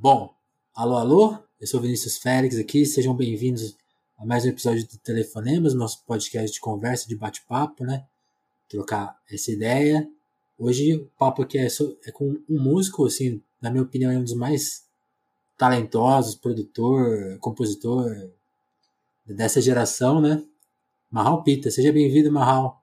Bom, alô, alô, eu sou Vinícius Félix aqui, sejam bem-vindos a mais um episódio do Telefonemas, nosso podcast de conversa, de bate-papo, né? Trocar essa ideia. Hoje o papo aqui é, é, com um músico, assim, na minha opinião, é um dos mais talentosos, produtor, compositor dessa geração, né? Marral Pita, seja bem-vindo, Marral.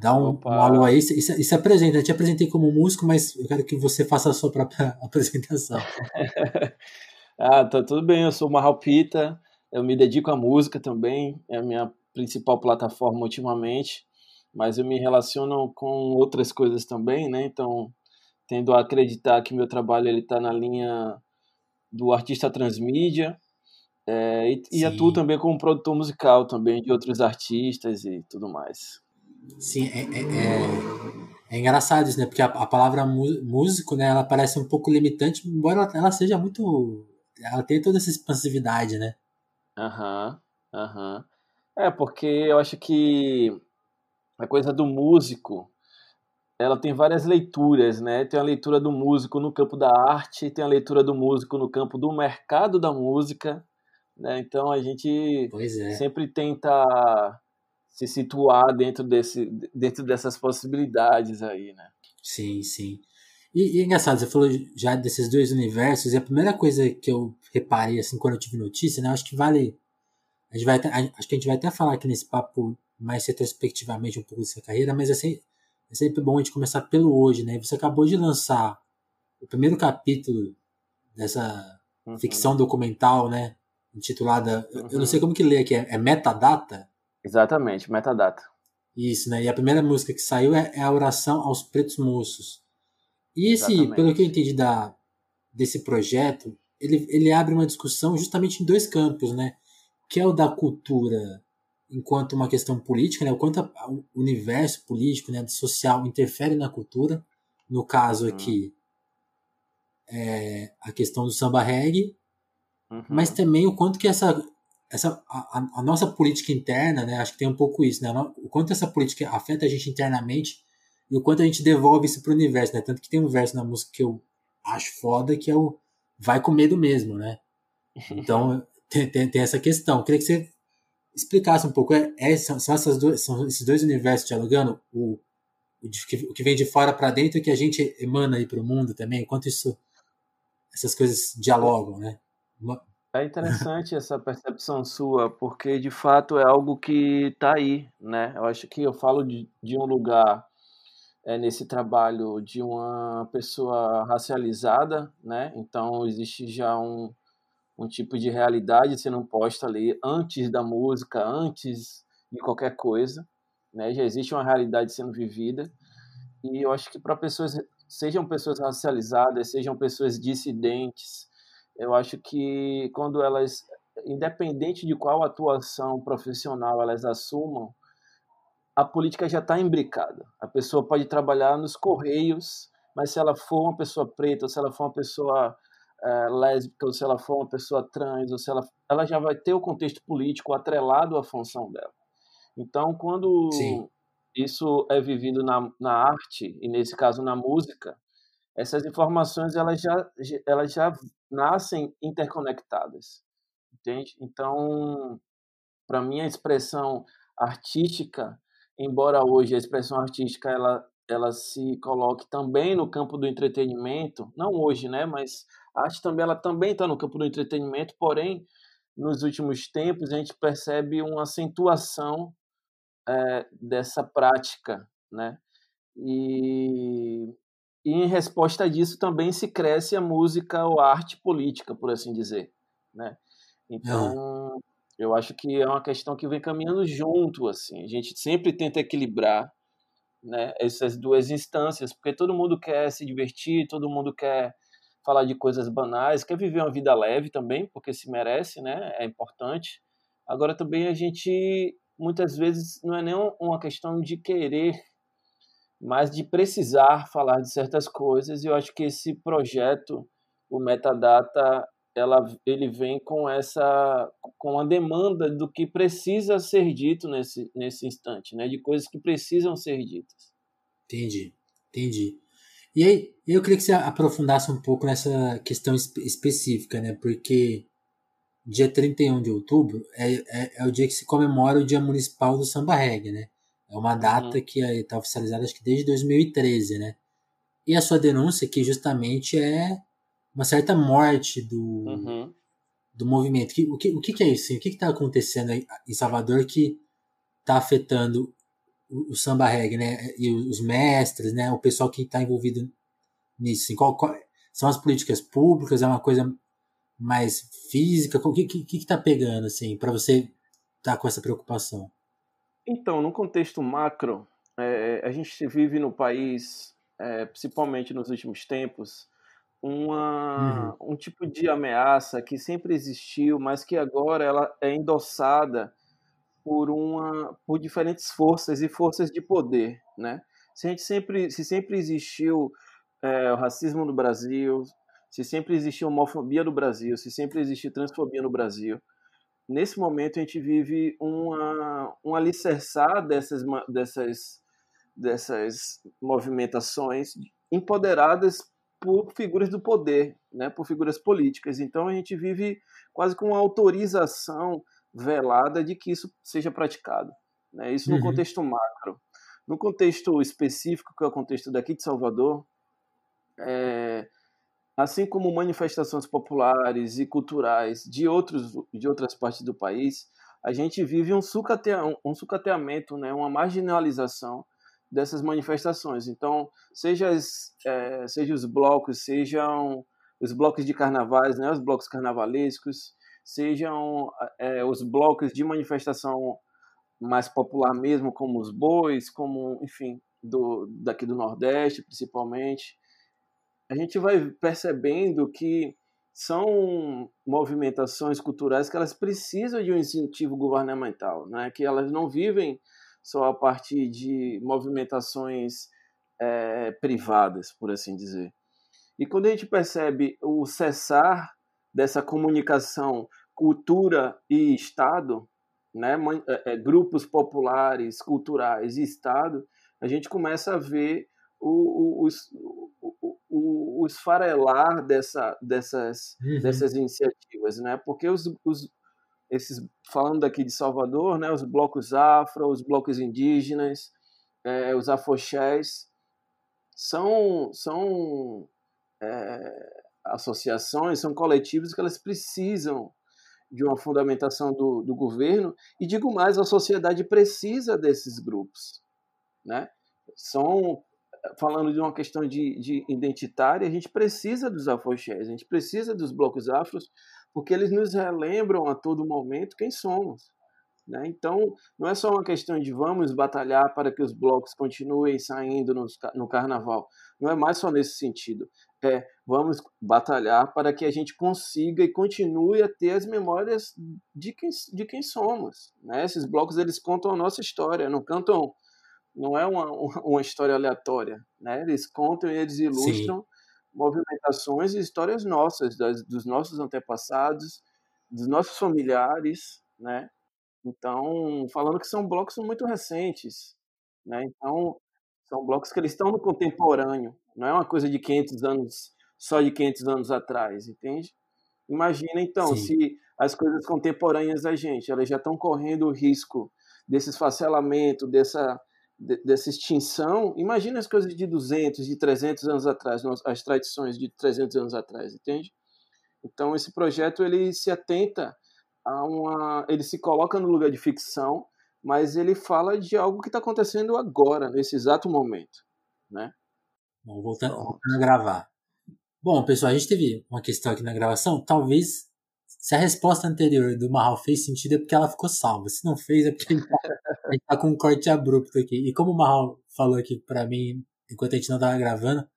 Dá um, um alô aí e se, se apresenta. Eu te apresentei como músico, mas eu quero que você faça a sua própria apresentação. ah, tá tudo bem. Eu sou o Marral Pita. Eu me dedico à música também. É a minha principal plataforma ultimamente. Mas eu me relaciono com outras coisas também, né? Então, tendo a acreditar que meu trabalho ele está na linha do artista transmídia. É, e, e atuo também como produtor musical também de outros artistas e tudo mais. Sim, é, é, é, é, engraçado isso, né? Porque a, a, palavra músico, né, ela parece um pouco limitante, embora ela, ela seja muito. Ela tem toda essa expansividade, né? Aham, uhum, aham. Uhum. É, porque eu acho que a coisa do músico, ela tem várias leituras, né? Tem a leitura do músico no campo da arte, tem a leitura do músico no campo do mercado da música, né? Então a gente é. sempre tenta se situar dentro, desse, dentro dessas possibilidades aí, né? Sim, sim. E, e é engraçado, você falou já desses dois universos, e a primeira coisa que eu reparei, assim, quando eu tive notícia, né, acho que vale, a gente vai até, acho que a gente vai até falar aqui nesse papo mais retrospectivamente um pouco dessa carreira, mas assim, é sempre bom a gente começar pelo hoje, né, você acabou de lançar o primeiro capítulo dessa uhum. ficção documental, né, intitulada, uhum. eu não sei como que lê aqui, é, é Metadata? Exatamente, metadata. Isso, né? E a primeira música que saiu é, é a oração aos pretos moços. E esse, Exatamente. pelo que eu entendi da, desse projeto, ele, ele abre uma discussão justamente em dois campos, né? Que é o da cultura enquanto uma questão política, né? O quanto a, o universo político, né, social interfere na cultura. No caso uhum. aqui, é a questão do samba reggae, uhum. mas também o quanto que essa essa a, a, nossa política interna, né, acho que tem um pouco isso, né, o quanto essa política afeta a gente internamente e o quanto a gente devolve isso para o universo, né, tanto que tem um verso na música que eu acho foda que é o vai com medo mesmo, né, então tem, tem, tem, essa questão, eu queria que você explicasse um pouco, é, é são, são, essas duas, são esses dois universos dialogando, o, o, que, o vem de fora para dentro e que a gente emana aí para o mundo também, enquanto isso essas coisas dialogam, né? É interessante essa percepção sua, porque de fato é algo que está aí, né? Eu acho que eu falo de, de um lugar é, nesse trabalho de uma pessoa racializada, né? Então existe já um, um tipo de realidade sendo posta ali antes da música, antes de qualquer coisa, né? Já existe uma realidade sendo vivida e eu acho que para pessoas sejam pessoas racializadas, sejam pessoas dissidentes, eu acho que quando elas, independente de qual atuação profissional elas assumam, a política já está imbricada. A pessoa pode trabalhar nos correios, mas se ela for uma pessoa preta, ou se ela for uma pessoa é, lésbica, ou se ela for uma pessoa trans, ou se ela, ela já vai ter o contexto político atrelado à função dela. Então, quando Sim. isso é vivido na, na arte, e nesse caso na música, essas informações elas já, elas já nascem interconectadas, entende? Então, para mim a expressão artística, embora hoje a expressão artística ela ela se coloque também no campo do entretenimento, não hoje, né? Mas a arte também ela também está no campo do entretenimento, porém nos últimos tempos a gente percebe uma acentuação é, dessa prática, né? E e em resposta disso também se cresce a música ou a arte política, por assim dizer, né? Então, é. eu acho que é uma questão que vem caminhando junto, assim. A gente sempre tenta equilibrar, né, essas duas instâncias, porque todo mundo quer se divertir, todo mundo quer falar de coisas banais, quer viver uma vida leve também, porque se merece, né? É importante. Agora também a gente muitas vezes não é nem uma questão de querer mas de precisar falar de certas coisas. E eu acho que esse projeto, o Metadata, ela, ele vem com essa com a demanda do que precisa ser dito nesse, nesse instante, né? De coisas que precisam ser ditas. Entendi, entendi. E aí, eu queria que você aprofundasse um pouco nessa questão específica, né? Porque dia 31 de outubro é, é, é, o dia que se comemora o Dia Municipal do Samba Reggae, né? É uma data uhum. que está oficializada acho que desde 2013, né? E a sua denúncia que justamente é uma certa morte do, uhum. do movimento. O que, o que é isso? O que está acontecendo em Salvador que está afetando o, o, samba reggae, né? E os mestres, né? O pessoal que está envolvido nisso. Assim, qual, qual, são as políticas públicas? É uma coisa mais física? O que que está pegando assim para você estar tá com essa preocupação? Então, no contexto macro, é, a gente vive no país, é, principalmente nos últimos tempos, uma, uhum. um tipo de ameaça que sempre existiu, mas que agora ela é endossada por uma por diferentes forças e forças de poder, né? Se a gente sempre se sempre existiu é, o racismo no Brasil, se sempre existiu homofobia no Brasil, se sempre existiu transfobia no Brasil, nesse momento a gente vive uma um alicerçar dessas dessas dessas movimentações empoderadas por figuras do poder, né, por figuras políticas. Então a gente vive quase com uma autorização velada de que isso seja praticado. Né? Isso no uhum. contexto macro. No contexto específico, que é o contexto daqui de Salvador, é, assim como manifestações populares e culturais de, outros, de outras partes do país, a gente vive um, sucatea, um sucateamento, né, uma marginalização dessas manifestações. Então, seja, as, é, seja os blocos, sejam os blocos de carnavais, né, os blocos carnavalescos, sejam é, os blocos de manifestação mais popular mesmo, como os bois, como, enfim, do, daqui do Nordeste, principalmente, a gente vai percebendo que são movimentações culturais que elas precisam de um incentivo governamental, né? que elas não vivem só a partir de movimentações é, privadas, por assim dizer. E quando a gente percebe o cessar dessa comunicação cultura e Estado, né, é, é, grupos populares, culturais e Estado, a gente começa a ver o, o, o, o, o esfarelar dessa, dessas, uhum. dessas iniciativas, né? Porque os, os, esses, falando aqui de Salvador, né, os blocos afro, os blocos indígenas, é, os afoxés, são, são é, associações, são coletivos que elas precisam de uma fundamentação do, do governo e digo mais, a sociedade precisa desses grupos, né? São falando de uma questão de, de identitária, a gente precisa dos afoxés, a gente precisa dos blocos afros, porque eles nos relembram a todo momento quem somos. Né? Então, não é só uma questão de vamos batalhar para que os blocos continuem saindo no, no carnaval. Não é mais só nesse sentido. É vamos batalhar para que a gente consiga e continue a ter as memórias de quem, de quem somos. Né? Esses blocos eles contam a nossa história, não cantam. Não é uma, uma história aleatória. Né? Eles contam e eles ilustram Sim. movimentações e histórias nossas, das, dos nossos antepassados, dos nossos familiares, né? Então, falando que são blocos muito recentes, né? Então, são blocos que eles estão no contemporâneo, não é uma coisa de 500 anos, só de 500 anos atrás, entende? Imagina então Sim. se as coisas contemporâneas da gente, elas já estão correndo o risco desse esfacelamento, dessa dessa extinção, imagina as coisas de 200, de 300 anos atrás, as tradições de 300 anos atrás, entende? Então esse projeto ele se atenta a uma, ele se coloca no lugar de ficção, mas ele fala de algo que está acontecendo agora, nesse exato momento, né? Bom, voltando, voltando a gravar. Bom, pessoal, a gente teve uma questão aqui na gravação. Talvez, se a resposta anterior do Marral fez sentido, é porque ela ficou salva. Se não fez, é porque a gente tá, a gente tá com um corte abrupto aqui. E como o Marral falou aqui para mim, enquanto a gente não tava gravando,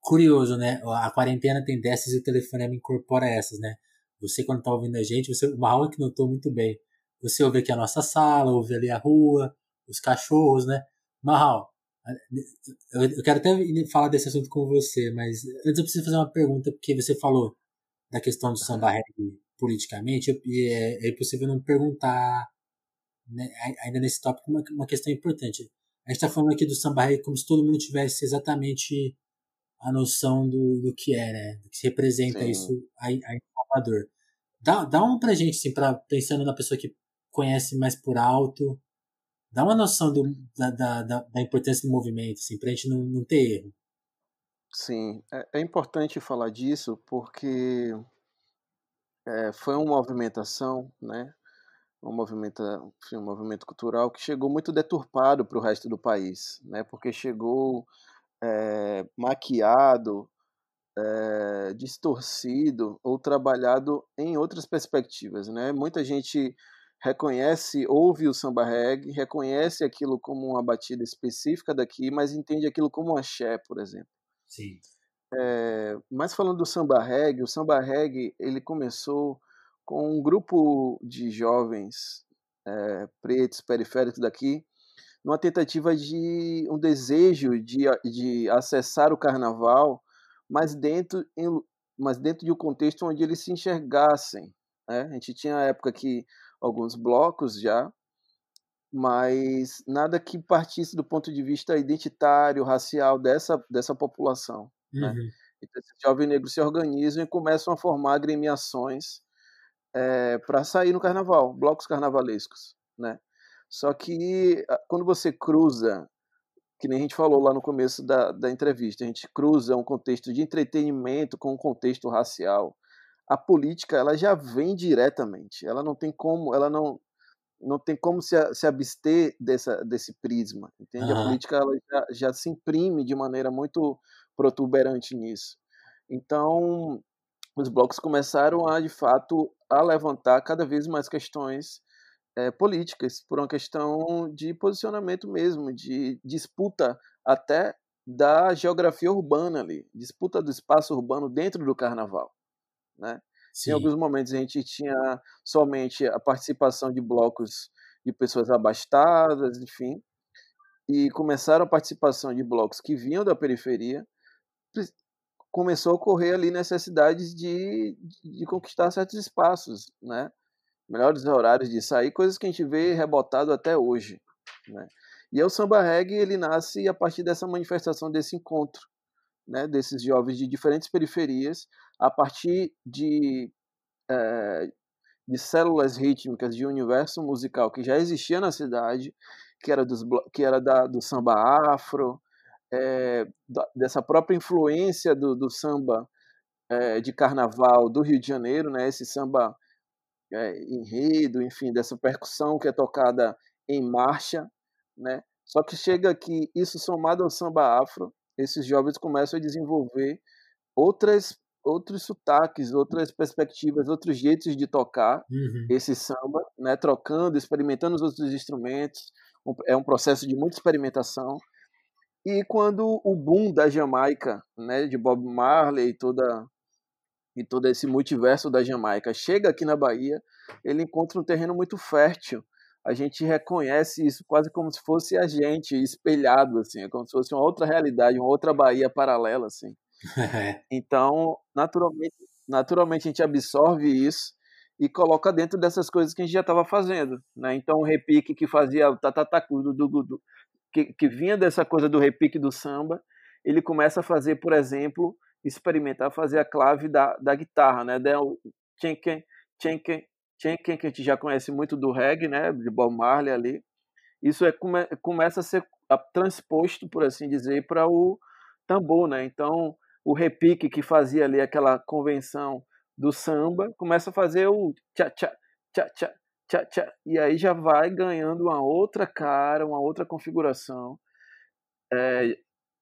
curioso, né? A quarentena tem dessas e o telefonema incorpora essas, né? Você, quando tá ouvindo a gente, você, o Marral é que notou muito bem. Você ouve aqui a nossa sala, ouve ali a rua, os cachorros, né? Marral, eu quero até falar desse assunto com você, mas antes eu preciso fazer uma pergunta, porque você falou da questão do samba reggae politicamente, é, é impossível não perguntar, né, ainda nesse tópico, uma, uma questão importante. A gente está falando aqui do samba reggae como se todo mundo tivesse exatamente a noção do, do que é, né? Do que representa Sim. isso aí, aí em Salvador. Dá, dá um pra gente, assim, pra, pensando na pessoa que conhece mais por alto, dá uma noção do, da, da, da, importância do movimento, assim, pra gente não, não ter erro. Sim, é, é importante falar disso porque é, foi uma movimentação, né? Um movimento, um movimento cultural que chegou muito deturpado para o resto do país, né? Porque chegou é, maquiado, é, distorcido ou trabalhado em outras perspectivas, né? Muita gente reconhece, ouve o samba reggae, reconhece aquilo como uma batida específica daqui, mas entende aquilo como um axé, por exemplo. Sim. É, mas falando do samba reggae, o samba reggae ele começou com um grupo de jovens é, pretos periféricos daqui, numa tentativa de um desejo de, de acessar o carnaval, mas dentro, em, mas dentro de um contexto onde eles se enxergassem. Né? A gente tinha a época que alguns blocos já, mas nada que partisse do ponto de vista identitário, racial dessa, dessa população. Né? Uhum. Né? Então, esses jovens negros se organizam e começam a formar agremiações é, para sair no carnaval, blocos carnavalescos. Né? Só que quando você cruza, que nem a gente falou lá no começo da, da entrevista, a gente cruza um contexto de entretenimento com um contexto racial, a política ela já vem diretamente. Ela não tem como, ela não não tem como se, se abster dessa, desse prisma, entende? Uhum. A política ela já, já se imprime de maneira muito protuberante nisso. Então, os blocos começaram a, de fato, a levantar cada vez mais questões é, políticas, por uma questão de posicionamento mesmo, de disputa até da geografia urbana ali, disputa do espaço urbano dentro do carnaval, né? Sim. Em alguns momentos a gente tinha somente a participação de blocos de pessoas abastadas, enfim, e começaram a participação de blocos que vinham da periferia, começou a ocorrer ali necessidades de, de conquistar certos espaços, né? Melhores horários de sair, coisas que a gente vê rebotado até hoje, né? E o samba reggae ele nasce a partir dessa manifestação desse encontro, né? Desses jovens de diferentes periferias a partir de, é, de células rítmicas de um universo musical que já existia na cidade, que era, dos, que era da, do samba afro, é, dessa própria influência do, do samba é, de carnaval do Rio de Janeiro, né, esse samba enredo, enfim, dessa percussão que é tocada em marcha, né? Só que chega que isso somado ao samba afro, esses jovens começam a desenvolver outras outros sotaques, outras perspectivas, outros jeitos de tocar uhum. esse samba, né? Trocando, experimentando os outros instrumentos. É um processo de muita experimentação. E quando o boom da Jamaica, né, de Bob Marley e toda e todo esse multiverso da Jamaica chega aqui na Bahia, ele encontra um terreno muito fértil. A gente reconhece isso quase como se fosse a gente espelhado assim, é como se fosse uma outra realidade, uma outra Bahia paralela assim. então, naturalmente, naturalmente a gente absorve isso e coloca dentro dessas coisas que a gente já estava fazendo, né? Então o repique que fazia o tatatacu do, do, do que, que vinha dessa coisa do repique do samba, ele começa a fazer, por exemplo, experimentar fazer a clave da, da guitarra, né? o tchenken, tchenken, tchenken, que a gente já conhece muito do reggae, né? De Bob Marley ali. Isso é, come, começa a ser transposto, por assim dizer, para o tambor, né? Então, o repique que fazia ali aquela convenção do samba, começa a fazer o tcha tcha tcha tcha tcha tcha e aí já vai ganhando uma outra cara, uma outra configuração é,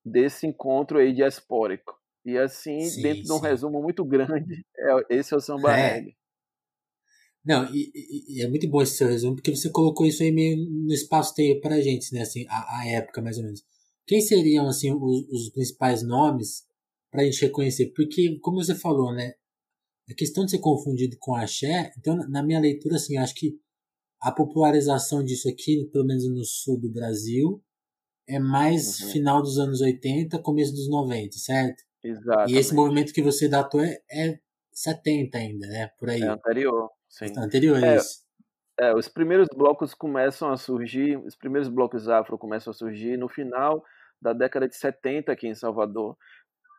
desse encontro aí diaspórico. E assim, sim, dentro sim. de um resumo muito grande, é, esse é o samba é. reggae. Não, e, e, é muito bom esse seu resumo, porque você colocou isso aí meio no espaço-tempo pra gente, né, assim, a, a, época mais ou menos. Quem seriam, assim, os, os principais nomes para a gente reconhecer. Porque, como você falou, né? A questão de ser confundido com axé, então, na minha leitura, assim, acho que a popularização disso aqui, pelo menos no sul do Brasil, é mais uhum. final dos anos 80, começo dos 90, certo? Exato. E esse movimento que você datou é, é 70 ainda, né? Por aí. É anterior, sim. É anterior é, isso. É, os primeiros blocos começam a surgir, os primeiros blocos afro começam a surgir no final da década de 70 aqui em Salvador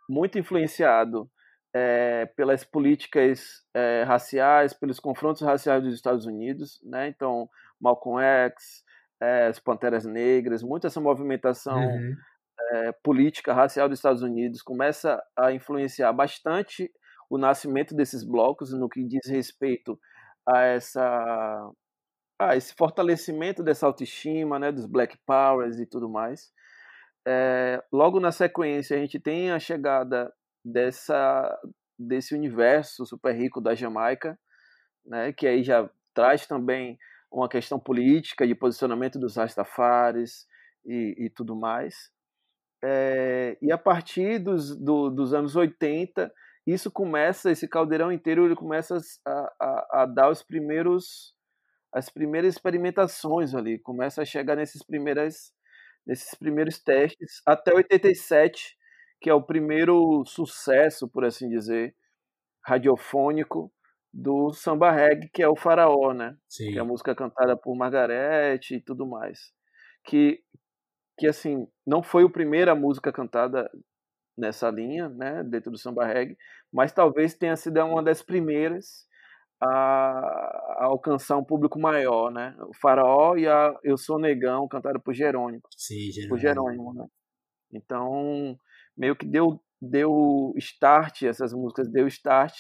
muito influenciado é, pelas políticas é, raciais, pelos confrontos raciais dos Estados Unidos, né? Então, Malcolm X, é, as Panteras Negras, muito essa movimentação uhum. política racial dos Estados Unidos começa a influenciar bastante o nascimento desses blocos no que diz respeito a essa a esse fortalecimento dessa autoestima, né, dos Black Powers e tudo mais. É, logo na sequência a gente tem a chegada dessa desse universo super rico da Jamaica, né, que aí já traz também uma questão política de posicionamento dos Rastafaris e, e tudo mais. É, e a partir dos, do, dos anos 80, isso começa, esse caldeirão inteiro, ele começa a, a, a, dar os primeiros, as primeiras experimentações ali, começa a chegar nesses primeiras, nesses primeiros testes, até 87, que é o primeiro sucesso, por assim dizer, radiofônico do samba reggae, que é o Faraó, né? Sim. Que é a música cantada por Margarete e tudo mais. Que, que assim, não foi a primeira música cantada nessa linha, né, dentro do samba reggae, mas talvez tenha sido uma das primeiras a, a alcançar um público maior, né? O Faraó e a Eu Sou Negão, cantada por Jerônimo. Sim, Jerônimo. Por Jerônimo, né? Então, meio que deu, deu start, essas músicas deu start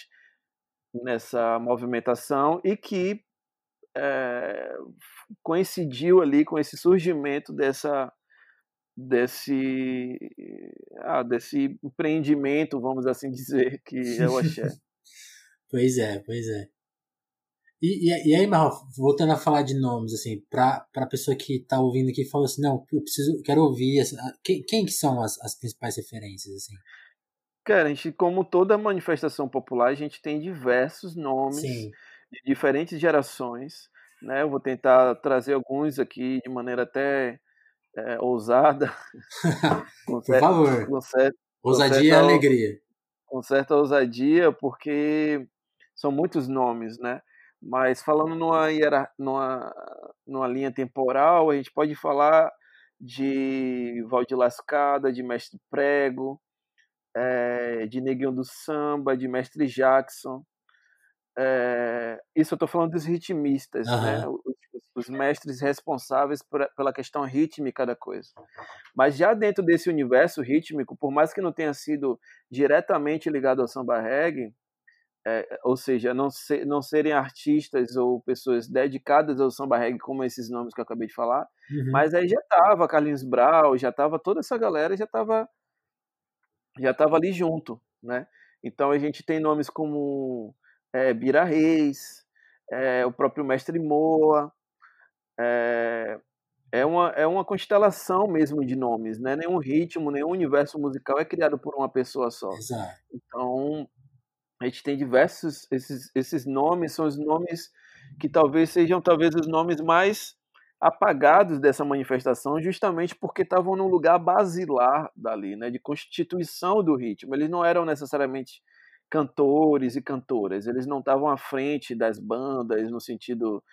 nessa movimentação e que é, coincidiu ali com esse surgimento dessa desse ah, desse empreendimento, vamos assim dizer, que é o axé. pois é, pois é. E, e, e aí, Marro, voltando a falar de nomes, assim, para a pessoa que está ouvindo aqui, fala assim, não, eu preciso, quero ouvir, quem, quem que são as, as principais referências, assim? Cara, a gente, como toda manifestação popular, a gente tem diversos nomes Sim. de diferentes gerações, né? Eu vou tentar trazer alguns aqui de maneira até é, ousada. Por certo, favor. Com certo, ousadia e alegria. Com certa ousadia, porque são muitos nomes, né? Mas falando numa, numa, numa linha temporal, a gente pode falar de Valdir Lascada, de Mestre Prego, é, de Neguinho do Samba, de Mestre Jackson. É, isso eu estou falando dos ritmistas, uhum. né? Os, os, mestres responsáveis por, pela questão rítmica da coisa. Mas já dentro desse universo rítmico, por mais que não tenha sido diretamente ligado ao samba reggae, é, ou seja, não, ser, não serem artistas ou pessoas dedicadas ao samba reggae, como esses nomes que eu acabei de falar, uhum. mas aí já estava Carlinhos Brau, já estava toda essa galera, já estava já tava ali junto, né? Então a gente tem nomes como é, Bira Reis, é, o próprio Mestre Moa, é, é, uma, é uma constelação mesmo de nomes, né? Nenhum ritmo, nenhum universo musical é criado por uma pessoa só. Exato. Então a gente tem diversos esses, esses nomes são os nomes que talvez sejam talvez os nomes mais apagados dessa manifestação justamente porque estavam num lugar basilar dali, né, de constituição do ritmo. Eles não eram necessariamente cantores e cantoras, eles não estavam à frente das bandas no sentido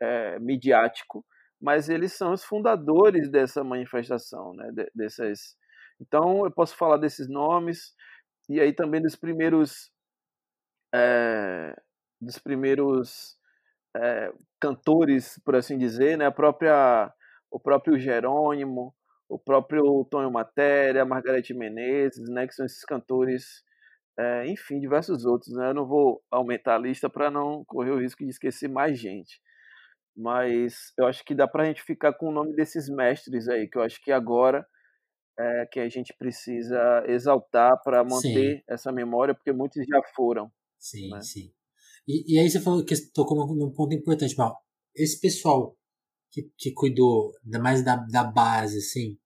é, midiático, mas eles são os fundadores dessa manifestação, né, dessas. Então eu posso falar desses nomes e aí também dos primeiros é, dos primeiros é, cantores, por assim dizer, né? A própria, o próprio Jerônimo, o próprio Tonho Matéria, Margarete Menezes, né? Que são esses cantores, é, enfim, diversos outros, né? Eu não vou aumentar a lista para não correr o risco de esquecer mais gente. Mas eu acho que dá para a gente ficar com o nome desses mestres aí, que eu acho que agora é que a gente precisa exaltar para manter Sim. essa memória, porque muitos já foram. Sim, né? sim. E, e aí você falou que tocou num ponto importante, Mal. Esse pessoal que, que cuidou mais da, da base, assim,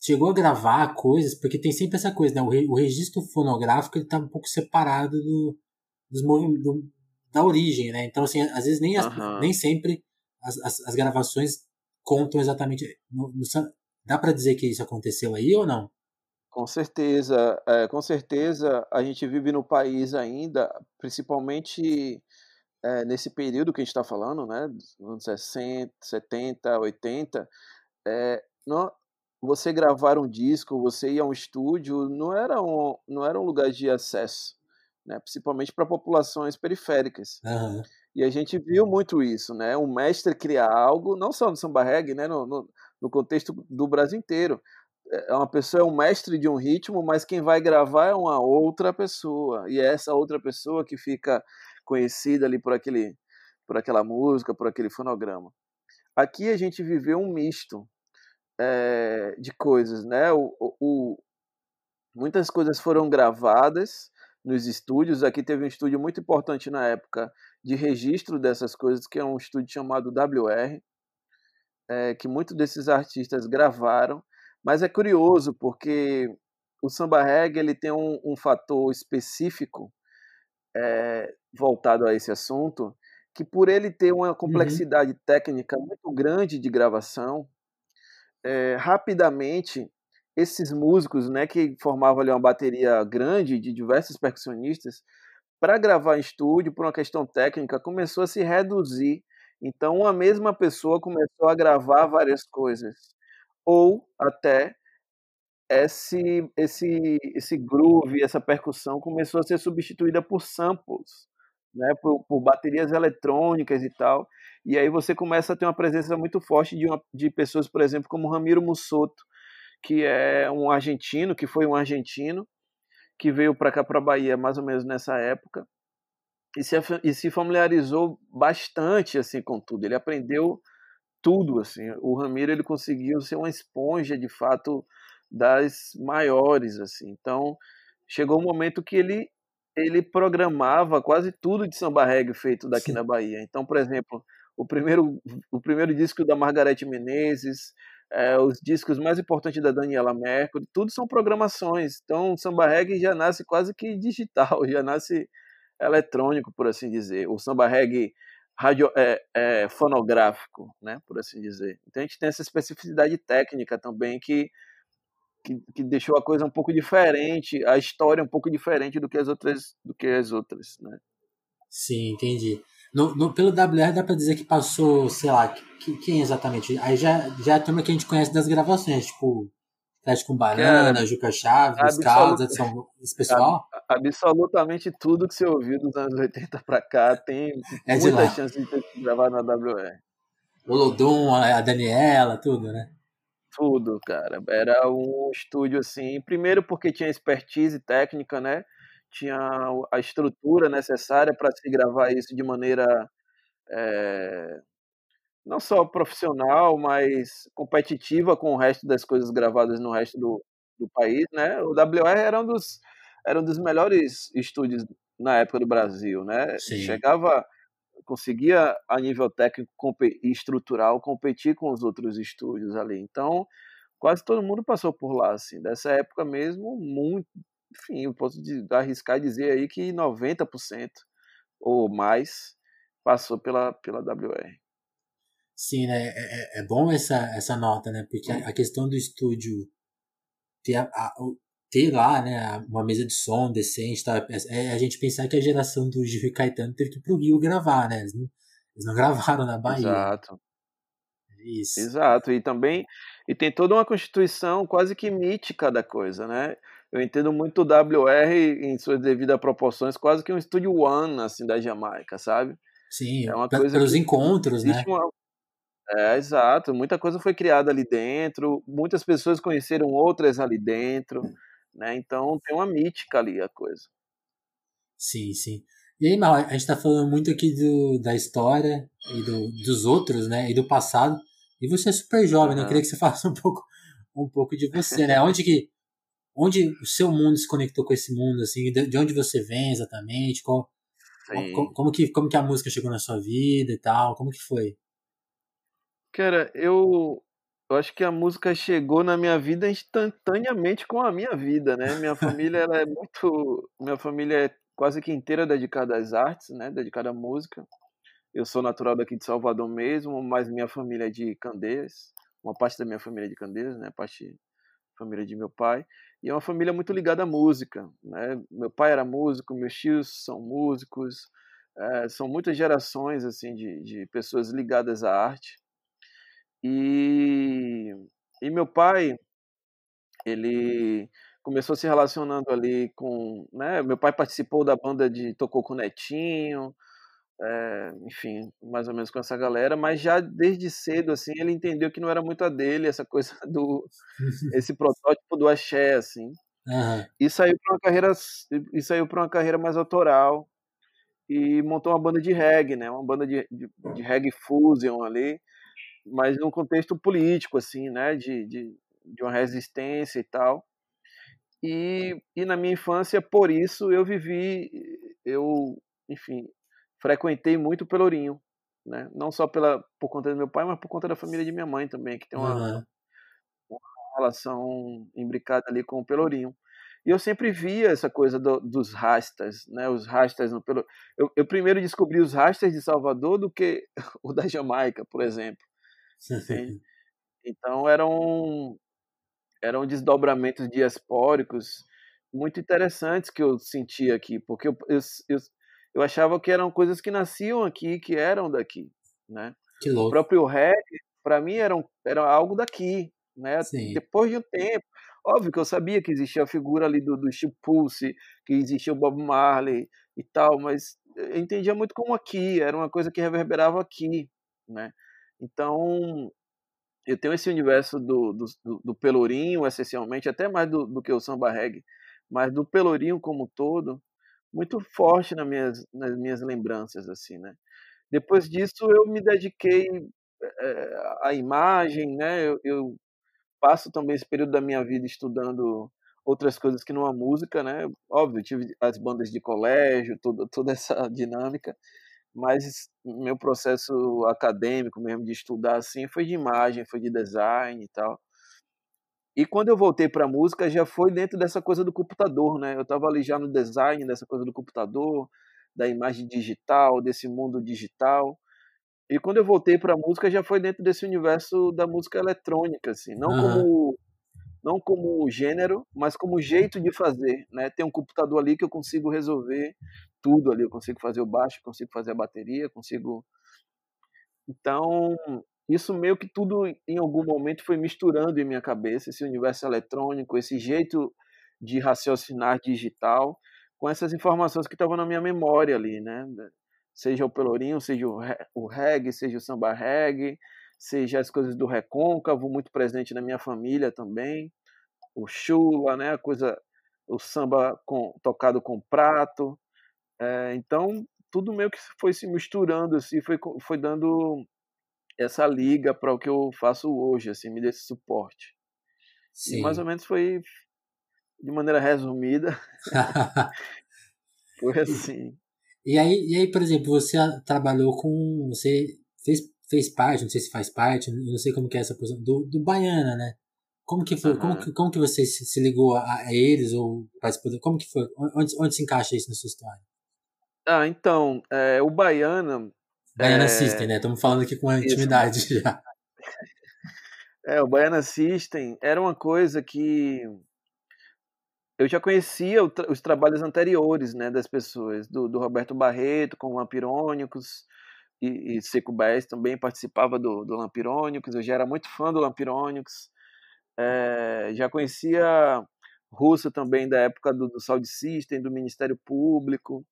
chegou a gravar coisas, porque tem sempre essa coisa, né? O, re, o registro fonográfico ele tá um pouco separado do, dos movimentos, da origem, né? Então, assim, às vezes nem, as, uhum. nem sempre as, as, as, gravações contam exatamente. No, no, dá para dizer que isso aconteceu aí ou não? Com certeza, é, com certeza a gente vive no país ainda, principalmente é, nesse período que a gente está falando, né, anos 60, 70, 80, é, não, você gravar um disco, você ir a um estúdio, não era um, não era um lugar de acesso, né? principalmente para populações periféricas. Uhum. E a gente viu muito isso, né? Um mestre criar algo, não só no samba reggae, né? no, no, no contexto do Brasil inteiro. É uma pessoa é um mestre de um ritmo, mas quem vai gravar é uma outra pessoa. E é essa outra pessoa que fica conhecida ali por aquele por aquela música, por aquele fonograma. Aqui a gente viveu um misto é, de coisas, né? O, o, muitas coisas foram gravadas nos estúdios. Aqui teve um estúdio muito importante na época de registro dessas coisas, que é um estúdio chamado WR, é, que muitos desses artistas gravaram. Mas é curioso porque o samba reggae ele tem um, um fator específico é, voltado a esse assunto, que por ele ter uma uhum. complexidade uhum. técnica muito grande de gravação, é, rapidamente esses músicos, né, que formavam ali uma bateria grande de diversos percussionistas, para gravar em estúdio, por uma questão técnica, começou a se reduzir. Então, uma mesma pessoa começou a gravar várias coisas, ou até esse esse esse groove, essa percussão começou a ser substituída por samples, né, por, por baterias eletrônicas e tal. E aí você começa a ter uma presença muito forte de, uma, de pessoas, por exemplo, como Ramiro Mussoto, que é um argentino, que foi um argentino, que veio para cá, para Bahia, mais ou menos nessa época, e se, e se familiarizou bastante assim com tudo. Ele aprendeu tudo assim. O Ramiro ele conseguiu ser uma esponja de fato das maiores assim. Então chegou um momento que ele ele programava quase tudo de samba reggae feito daqui Sim. na Bahia. Então, por exemplo, o primeiro, o primeiro disco da Margarete Menezes, é, os discos mais importantes da Daniela Mercury, tudo são programações. Então, o samba reggae já nasce quase que digital, já nasce eletrônico, por assim dizer. O samba reggae radio, é, é, fonográfico, né, por assim dizer. Então, a gente tem essa especificidade técnica também que, que, que deixou a coisa um pouco diferente, a história um pouco diferente do que as outras, do que as outras, né? Sim, entendi. No, no, pelo WR dá pra dizer que passou, sei lá, que, quem exatamente? Aí já, já é a turma que a gente conhece das gravações, tipo, Teste com Banana, Juca Chaves, Os Caldos, Edson, esse pessoal? Absolutamente tudo que você ouviu dos anos 80 pra cá tem é muita chance de ter gravado na WR. O Lodum, a Daniela, tudo, né? Tudo, cara. Era um estúdio assim, primeiro porque tinha expertise técnica, né? tinha a estrutura necessária para se gravar isso de maneira é, não só profissional, mas competitiva com o resto das coisas gravadas no resto do, do país, né? O WR era um dos era um dos melhores estúdios na época do Brasil, né? Sim. Chegava conseguia a nível técnico e estrutural competir com os outros estúdios ali. Então, quase todo mundo passou por lá assim. Dessa época mesmo, muito enfim, eu posso arriscar dizer aí que 90% ou mais passou pela, pela WR. Sim, né? É, é, é bom essa, essa nota, né? Porque a, a questão do estúdio ter, a, a, ter lá, né, uma mesa de som decente, tá? É, é a gente pensar que a geração do Gil e Caetano teve que ir pro Rio gravar, né? Eles não, eles não gravaram na Bahia. Exato. Isso. Exato. E também e tem toda uma constituição quase que mítica da coisa, né? eu entendo muito o WR em suas devidas proporções, quase que um estúdio one assim da Jamaica, sabe? Sim, é uma coisa pelos encontros, né? Uma... É, exato. Muita coisa foi criada ali dentro, muitas pessoas conheceram outras ali dentro, né? Então tem uma mítica ali a coisa. Sim, sim. E aí, Mal, a gente está falando muito aqui do, da história e do, dos outros, né? E do passado. E você é super jovem, né? Eu queria que você falasse um pouco, um pouco de você, né? Onde que onde o seu mundo se conectou com esse mundo, assim, de, onde você vem exatamente, qual, como, como, que, como que a música chegou na sua vida e tal, como que foi? Cara, eu, eu acho que a música chegou na minha vida instantaneamente com a minha vida, né? Minha família ela é muito, minha família é quase que inteira dedicada às artes, né? Dedicada à música. Eu sou natural daqui de Salvador mesmo, mas minha família é de Candeias, uma parte da minha família é de Candeias, né? Parte família de meu pai, e é uma família muito ligada à música. Né? Meu pai era músico, meus tios são músicos, é, são muitas gerações assim de, de pessoas ligadas à arte. E, e meu pai, ele começou se relacionando ali com, né, meu pai participou da banda de tocou com o Netinho, é, enfim, mais ou menos com essa galera, mas já desde cedo assim ele entendeu que não era muito a dele essa coisa do esse protótipo do axé assim. Uhum. E saiu para uma carreira e saiu para uma carreira mais autoral e montou uma banda de reggae, né? Uma banda de, de, de reggae fusion ali, mas num contexto político assim, né? De, de, de uma resistência e tal. E, e na minha infância, por isso, eu vivi, eu, enfim, frequentei muito o Pelourinho, né? Não só pela, por conta do meu pai, mas por conta da família de minha mãe também, que tem uma, uhum. uma relação imbricada ali com o Pelourinho. E eu sempre via essa coisa do, dos rastas, né? Os rastas no pelo. Eu, eu, primeiro descobri os rastas de Salvador do que o da Jamaica, por exemplo. então eram eram desdobramentos diaspóricos muito interessantes que eu sentia aqui, porque eu, eu, eu, eu achava que eram coisas que nasciam aqui, que eram daqui, né? Que louco. O próprio reggae, para mim, era, um, era algo daqui, né? Sim. Depois de um tempo, óbvio que eu sabia que existia a figura ali do, do Steve Pulse, que existia o Bob Marley e tal, mas eu entendia muito como aqui, era uma coisa que reverberava aqui, né? Então, eu tenho esse universo do, do, do Pelourinho, essencialmente, até mais do, do que o samba reggae, mas do Pelourinho como um todo, muito forte nas minhas, nas minhas lembranças, assim, né? Depois disso, eu me dediquei é, à imagem, né? Eu, eu, passo também esse período da minha vida estudando outras coisas que não a música, né? Óbvio, tive as bandas de colégio, toda, toda essa dinâmica, mas meu processo acadêmico mesmo de estudar assim foi de imagem, foi de design e tal. E quando eu voltei para a música, já foi dentro dessa coisa do computador, né? Eu estava ali já no design dessa coisa do computador, da imagem digital, desse mundo digital. E quando eu voltei para a música, já foi dentro desse universo da música eletrônica, assim, não uhum. como não como gênero, mas como jeito de fazer, né? Tem um computador ali que eu consigo resolver tudo ali, eu consigo fazer o baixo, consigo fazer a bateria, consigo Então, isso meio que tudo em algum momento foi misturando em minha cabeça esse universo eletrônico, esse jeito de raciocinar digital com essas informações que estavam na minha memória ali, né? Seja o pelourinho, seja o reggae, seja o samba reggae, seja as coisas do recôncavo, muito presente na minha família também, o chula, né? A coisa, o samba com, tocado com prato. É, então tudo meio que foi se misturando assim, foi, foi dando essa liga para o que eu faço hoje, assim, me desse suporte. Sim. E mais ou menos foi de maneira resumida. foi assim. E aí, e aí, por exemplo, você trabalhou com. Você fez, fez parte, não sei se faz parte, não sei como que é essa posição, do, do Baiana, né? Como que foi? Uhum. Como, que, como que você se, se ligou a, a, eles ou participou? Como que foi? Onde, onde se encaixa isso na sua história? Ah, então, é, o Baiana, Baiana é... System, né? Estamos falando aqui com a intimidade Isso. já. É, o Baiana System era uma coisa que eu já conhecia os trabalhos anteriores né, das pessoas, do, do Roberto Barreto com Lampirônicos, e, e Seco Baez também participava do, do Lampirônicos, eu já era muito fã do Lampirônicos, é, já conhecia Russo também da época do, do Sound System, do Ministério Público,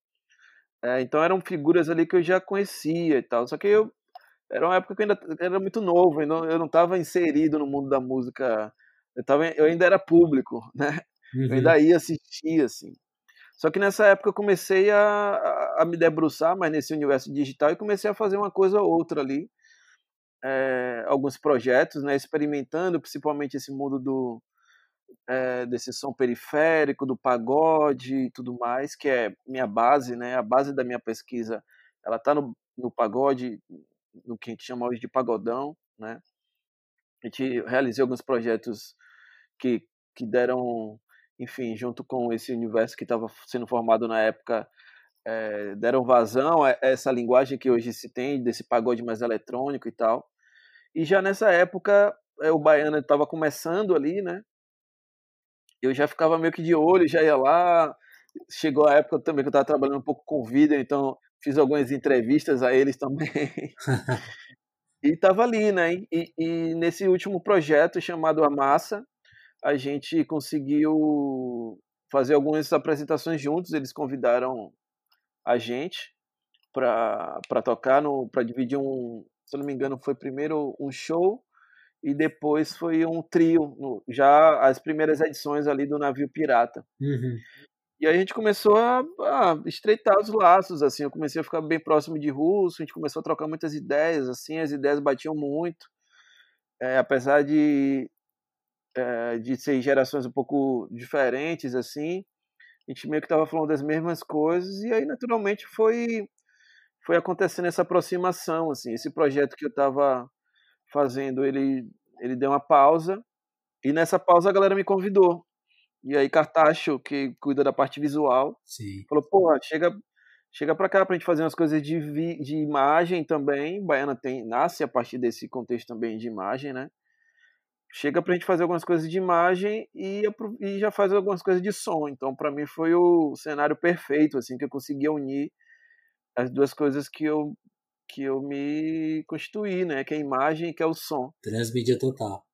é, então eram figuras ali que eu já conhecia e tal. Só que eu era uma época que eu ainda era muito novo, eu não estava inserido no mundo da música. Eu, tava, eu ainda era público, né? Uhum. Eu ainda uhum. ia assistir, assim. Só que nessa época eu comecei a, a me debruçar mais nesse universo digital e comecei a fazer uma coisa ou outra ali. É, alguns projetos, né, experimentando principalmente esse mundo do, é, desse som periférico, do pagode e tudo mais, que é minha base, né? A base da minha pesquisa, ela está no, no pagode, no que a gente chama hoje de pagodão, né? A gente realizou alguns projetos que, que deram, enfim, junto com esse universo que estava sendo formado na época, é, deram vazão a essa linguagem que hoje se tem, desse pagode mais eletrônico e tal. E já nessa época, é, o baiano estava começando ali, né? eu já ficava meio que de olho, já ia lá. Chegou a época também que eu estava trabalhando um pouco com vídeo, então fiz algumas entrevistas a eles também. e estava ali, né? E, e, nesse último projeto chamado A Massa, a gente conseguiu fazer algumas apresentações juntos. Eles convidaram a gente para tocar, para dividir um, se eu não me engano, foi primeiro um show e depois foi um trio, já as primeiras edições ali do Navio Pirata. Uhum. E aí a gente começou a, a, estreitar os laços, assim, eu comecei a ficar bem próximo de Russo, a gente começou a trocar muitas ideias, assim, as ideias batiam muito, é, apesar de, é, de ser gerações um pouco diferentes, assim, a gente meio que estava falando das mesmas coisas, e aí naturalmente foi, foi acontecendo essa aproximação, assim, esse projeto que eu estava fazendo, ele, ele deu uma pausa, e nessa pausa a galera me convidou e aí Cartacho, que cuida da parte visual, Sim. falou, pô, chega, chega para cá pra gente fazer umas coisas de, vi, de imagem também. Baiana tem, nasce a partir desse contexto também de imagem, né? Chega pra gente fazer algumas coisas de imagem e, e já faz algumas coisas de som. Então, para mim foi o cenário perfeito, assim, que eu conseguia unir as duas coisas que eu que eu me constituí, né? Que é a imagem e que é o som. Transmídia total.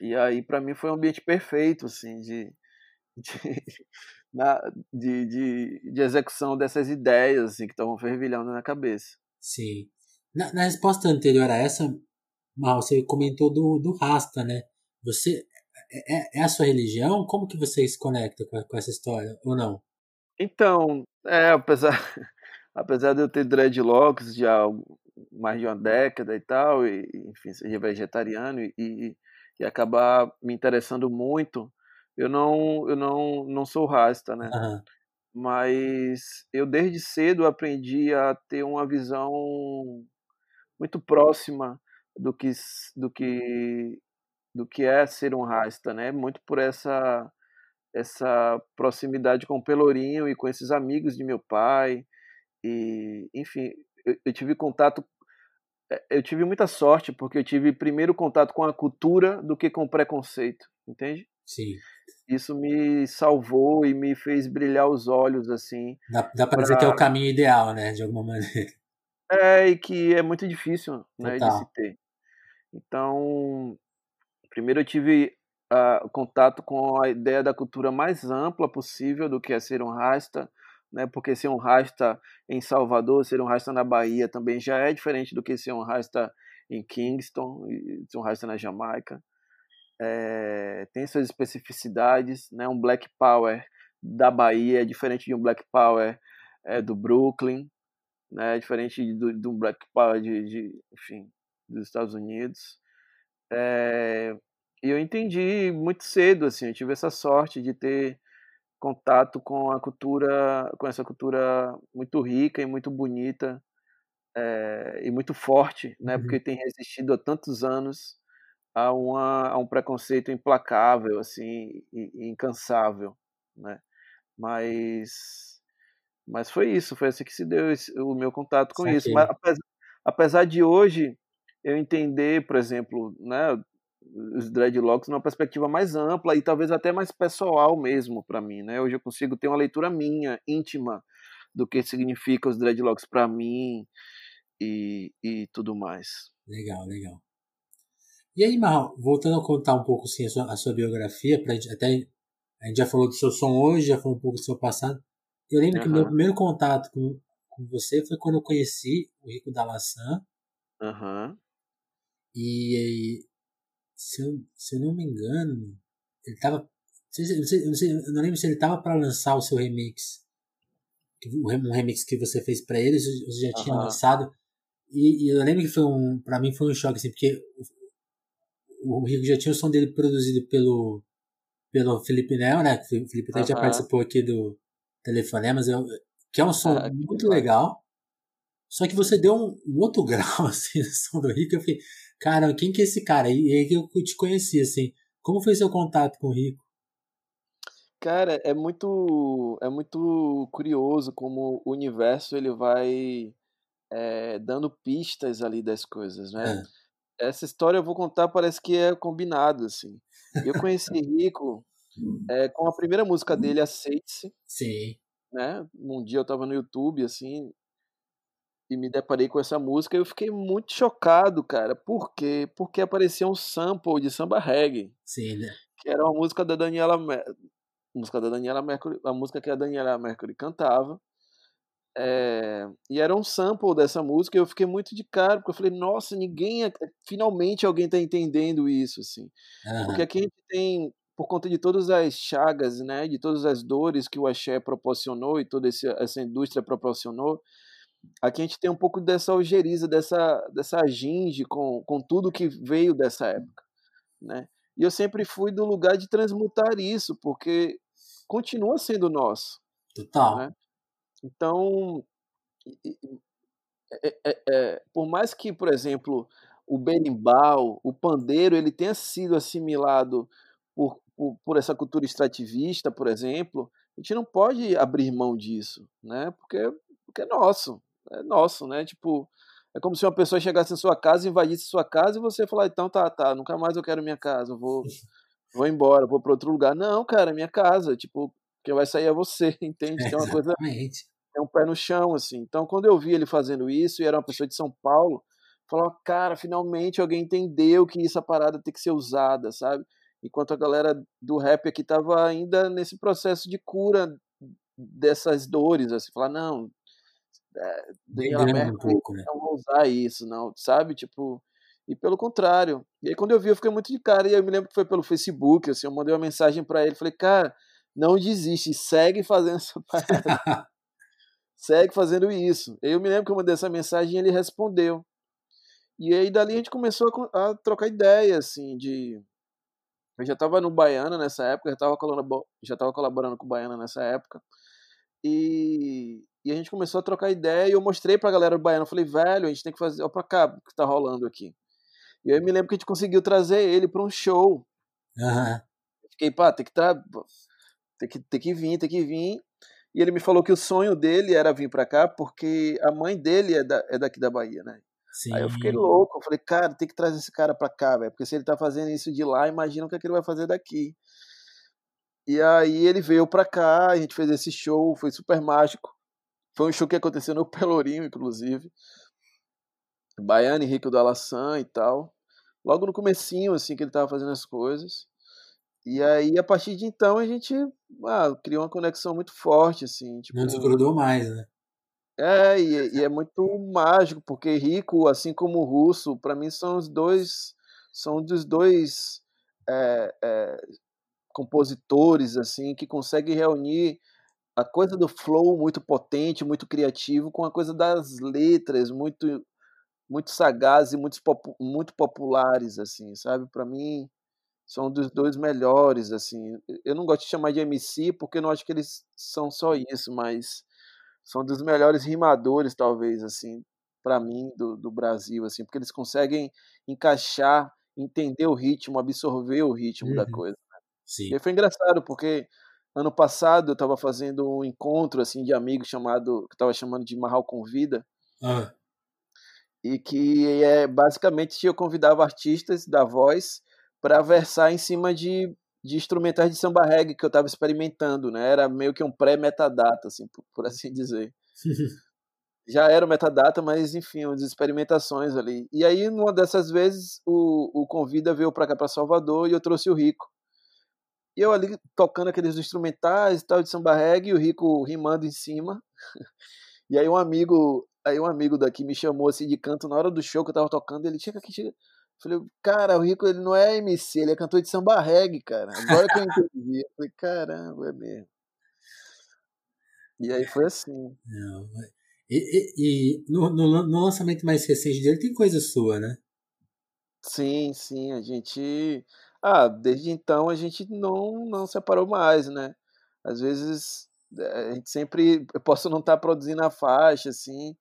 E aí, para mim, foi um ambiente perfeito, assim, de, de, na, de, de, de, execução dessas ideias assim, que estavam fervilhando na cabeça. Sim. Na, na, resposta anterior a essa, Mal, você comentou do, do Rasta, né? Você é, é, é a sua religião? Como que você se conecta com, com essa história, ou não? Então, é, apesar, apesar de eu ter dreadlocks já mais de uma década e tal, e, enfim, ser vegetariano e, e, e acabar me interessando muito eu não eu não não sou rasta, né? Uhum. Mas eu desde cedo aprendi a ter uma visão muito próxima do que do que do que é ser um rasta, né? Muito por essa essa proximidade com o Pelourinho e com esses amigos de meu pai e enfim eu, eu tive contato eh, eu tive muita sorte porque eu tive primeiro contato com a cultura do que com o preconceito, entende? Sim. Isso me salvou e me fez brilhar os olhos, assim. Dá, dá para pra... dizer que é o caminho ideal, né? De alguma maneira. É, e que é muito difícil né, de se ter. Então, primeiro eu tive uh, contato com a ideia da cultura mais ampla possível do que é ser um rasta, né? Porque ser um rasta em Salvador, ser um rasta na Bahia também já é diferente do que ser um rasta em Kingston, ser um rasta na Jamaica é, tem suas especificidades, né? Um Black Power da Bahia é diferente de um Black Power é, do Brooklyn, né? É diferente do, do Black Power de, de, enfim, dos Estados Unidos. É, e eu entendi muito cedo, assim, eu tive essa sorte de ter contato com a cultura, com essa cultura muito rica e muito bonita é, e muito forte, né? Uhum. Porque tem resistido há tantos anos a, uma, a um preconceito implacável, assim, e, e incansável, né? Mas, mas foi isso, foi assim que se deu esse, o meu contato com isso. Mas apesar, apesar de hoje eu entender, por exemplo, né, os dreadlocks numa perspectiva mais ampla e talvez até mais pessoal mesmo para mim, né? Hoje eu consigo ter uma leitura minha, íntima, do que significa os dreadlocks para mim e, e tudo mais. Legal, legal. E aí, Marlon, voltando a contar um pouco assim, a, sua, a sua biografia, pra, até a gente já falou do seu som hoje, já falou um pouco do seu passado. Eu lembro uhum. que meu primeiro contato com, com você foi quando eu conheci o Rico da Laçã. Uhum. E, e se, eu, se eu não me engano, ele tava. Não sei, não sei, eu não lembro se ele tava para lançar o seu remix. Um remix que você fez para ele, você já tinha uhum. lançado. E, e, eu lembro que foi um. Pra mim foi um choque, assim, porque o Rico já tinha o som dele produzido pelo, pelo Felipe Nel, né? O Felipe até já participou aqui do Telefonemas, eu, que é um som ah, muito legal. Só que você deu um, um, outro grau, assim, no som do Rico. Eu fiquei, cara, quem que é esse cara? E aí que eu te conheci, assim. Como foi seu contato com o Rico? Cara, é muito, é muito curioso como o universo ele vai é, dando pistas ali das coisas, né? É essa história eu vou contar, parece que é combinado, assim. Eu conheci Rico é, com a primeira música dele, Aceite-se. Sim. Né? Um dia eu tava no YouTube, assim, e me deparei com essa música e eu fiquei muito chocado, cara. Por quê? Porque apareceu um sample de samba reggae. Sim, né? que era uma música da Daniela, música da Daniela Mercury, a música que a Daniela Mercury cantava. É, e era um sample dessa música e eu fiquei muito de cara, porque eu falei, nossa, ninguém, é, finalmente alguém está entendendo isso, assim. Uhum. Porque aqui a gente tem, por conta de todas as chagas, né, de todas as dores que o axé proporcionou e toda essa indústria proporcionou, aqui a gente tem um pouco dessa algeriza, dessa, dessa ginge com, com tudo que veio dessa época, né. E eu sempre fui do lugar de transmutar isso, porque continua sendo nosso. Total. Né? Então, é, é, é, por mais que, por exemplo, o berimbau, o pandeiro, ele tenha sido assimilado por, por, por, essa cultura extrativista, por exemplo, a gente não pode abrir mão disso, né? Porque, porque é nosso, é nosso, né? Tipo, é como se uma pessoa chegasse em sua casa, invadisse sua casa e você falar, então tá, tá, nunca mais eu quero minha casa, eu vou, vou embora, vou para outro lugar. Não, cara, é minha casa, tipo, quem vai sair é você, entende? É uma coisa é um pé no chão, assim. Então, quando eu vi ele fazendo isso, e era uma pessoa de São Paulo, falou, cara, finalmente alguém entendeu que essa parada tem que ser usada, sabe? Enquanto a galera do rap aqui tava ainda nesse processo de cura dessas dores, assim, falar, não, Daniela um pouco, né? não vou usar isso, não, sabe? Tipo, e pelo contrário. E aí quando eu vi, eu fiquei muito de cara, e eu me lembro que foi pelo Facebook, assim, eu mandei uma mensagem para ele, falei, cara, não desiste, segue fazendo essa parada. segue fazendo isso. Eu me lembro que eu mandei essa mensagem e ele respondeu. E aí dali a gente começou a, a trocar ideia, assim, de... Eu já estava no Baiana nessa época, já estava colaborando, já colaborando com o Baiana nessa época. E, e a gente começou a trocar ideia e eu mostrei pra galera do Baiana, eu falei, velho, a gente tem que fazer, ó pra cá, o que tá rolando aqui. E aí eu me lembro que a gente conseguiu trazer ele para um show. Uhum. Fiquei, pá, tem que, tra... tem, que, tem que vir, tem que vir. E ele me falou que o sonho dele era vir para cá porque a mãe dele é, da, é daqui da Bahia, né? Sim. Aí eu fiquei louco, eu falei, cara, tem que trazer esse cara pra cá, velho, porque se ele tá fazendo isso de lá, imagina o que, é que ele vai fazer daqui. E aí ele veio pra cá, a gente fez esse show, foi super mágico. Foi um show que aconteceu no Pelourinho, inclusive. Baiano, Henrique do Alassan e tal. Logo no comecinho, assim, que ele tava fazendo as coisas. E aí, a partir de então, a gente ah, criou uma conexão muito forte, assim. Tipo, Não desgrudou mais, né? É, e, e, é muito mágico, porque Rico, assim como o Russo, para mim são os dois, são dos dois é, é, compositores, assim, que conseguem reunir a coisa do flow muito potente, muito criativo, com a coisa das letras muito muito sagazes e muito, muito populares, assim, sabe? Para mim, são dos dois melhores, assim. Eu não gosto de chamar de MC porque eu não acho que eles são só isso, mas são dos melhores rimadores, talvez, assim, para mim, do, do Brasil, assim, porque eles conseguem encaixar, entender o ritmo, absorver o ritmo uhum. da coisa. Né? Sim. E foi engraçado porque ano passado eu estava fazendo um encontro assim de amigos chamado que estava chamando de Marral Convida. Ah. E que é basicamente eu convidava artistas da voz para versar em cima de, de instrumentais de samba reggae que eu estava experimentando, né? Era meio que um pré-metadata, assim, por, por, assim dizer. Já era o metadata, mas enfim, umas experimentações ali. E aí, numa dessas vezes, o, o Convida veio para cá, para Salvador, e eu trouxe o Rico. E eu ali tocando aqueles instrumentais e tal de samba reggae, e o Rico rimando em cima. E aí um amigo, aí um amigo daqui me chamou assim de canto na hora do show que eu tava tocando, ele chega aqui, chega, Falei, cara, o Rico ele não é MC, ele é cantor de samba reggae, cara. Agora que eu entendi. Eu falei, caramba, é mesmo. E aí foi assim. Não, e, e, e no, no, no, lançamento mais recente dele tem coisa sua, né? Sim, sim. A gente. Ah, desde então a gente não, não separou mais, né? Às vezes eh, a gente sempre. Eu posso não estar tá produzindo a faixa, assim